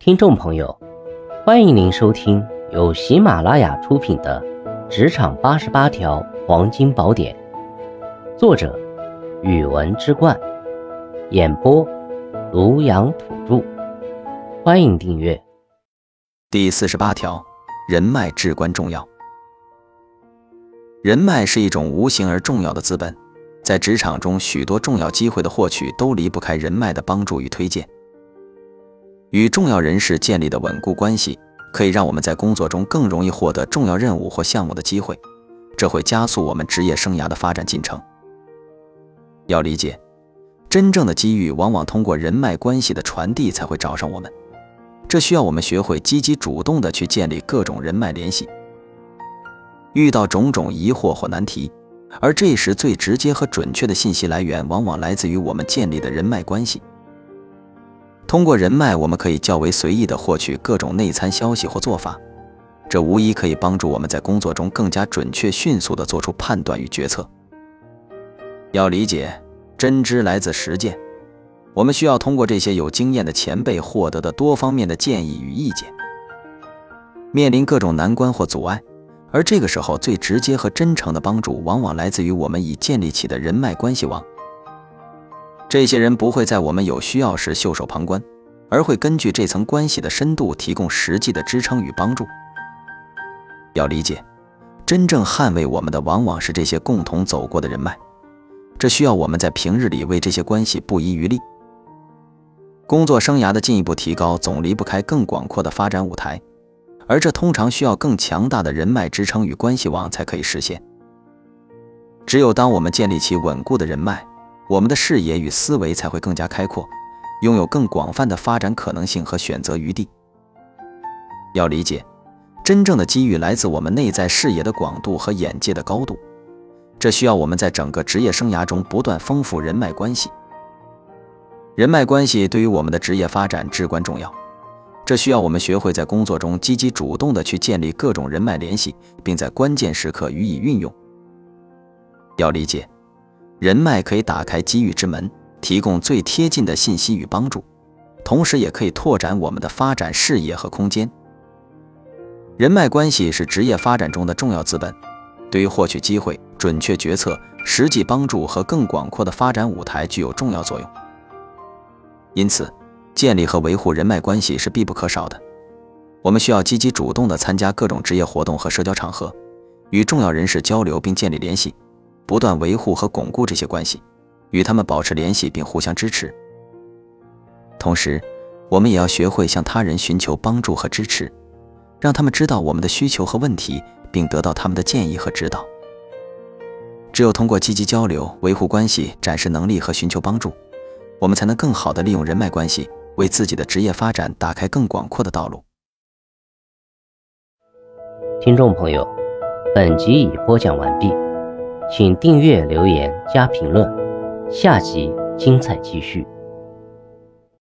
听众朋友，欢迎您收听由喜马拉雅出品的《职场八十八条黄金宝典》，作者：语文之冠，演播：庐阳土著。欢迎订阅。第四十八条，人脉至关重要。人脉是一种无形而重要的资本，在职场中，许多重要机会的获取都离不开人脉的帮助与推荐。与重要人士建立的稳固关系，可以让我们在工作中更容易获得重要任务或项目的机会，这会加速我们职业生涯的发展进程。要理解，真正的机遇往往通过人脉关系的传递才会找上我们，这需要我们学会积极主动地去建立各种人脉联系。遇到种种疑惑或难题，而这时最直接和准确的信息来源，往往来自于我们建立的人脉关系。通过人脉，我们可以较为随意地获取各种内参消息或做法，这无疑可以帮助我们在工作中更加准确、迅速地做出判断与决策。要理解，真知来自实践，我们需要通过这些有经验的前辈获得的多方面的建议与意见。面临各种难关或阻碍，而这个时候最直接和真诚的帮助，往往来自于我们已建立起的人脉关系网。这些人不会在我们有需要时袖手旁观，而会根据这层关系的深度提供实际的支撑与帮助。要理解，真正捍卫我们的往往是这些共同走过的人脉，这需要我们在平日里为这些关系不遗余力。工作生涯的进一步提高总离不开更广阔的发展舞台，而这通常需要更强大的人脉支撑与关系网才可以实现。只有当我们建立起稳固的人脉，我们的视野与思维才会更加开阔，拥有更广泛的发展可能性和选择余地。要理解，真正的机遇来自我们内在视野的广度和眼界的高度，这需要我们在整个职业生涯中不断丰富人脉关系。人脉关系对于我们的职业发展至关重要，这需要我们学会在工作中积极主动地去建立各种人脉联系，并在关键时刻予以运用。要理解。人脉可以打开机遇之门，提供最贴近的信息与帮助，同时也可以拓展我们的发展视野和空间。人脉关系是职业发展中的重要资本，对于获取机会、准确决策、实际帮助和更广阔的发展舞台具有重要作用。因此，建立和维护人脉关系是必不可少的。我们需要积极主动地参加各种职业活动和社交场合，与重要人士交流并建立联系。不断维护和巩固这些关系，与他们保持联系并互相支持。同时，我们也要学会向他人寻求帮助和支持，让他们知道我们的需求和问题，并得到他们的建议和指导。只有通过积极交流、维护关系、展示能力和寻求帮助，我们才能更好地利用人脉关系，为自己的职业发展打开更广阔的道路。听众朋友，本集已播讲完毕。请订阅、留言、加评论，下集精彩继续。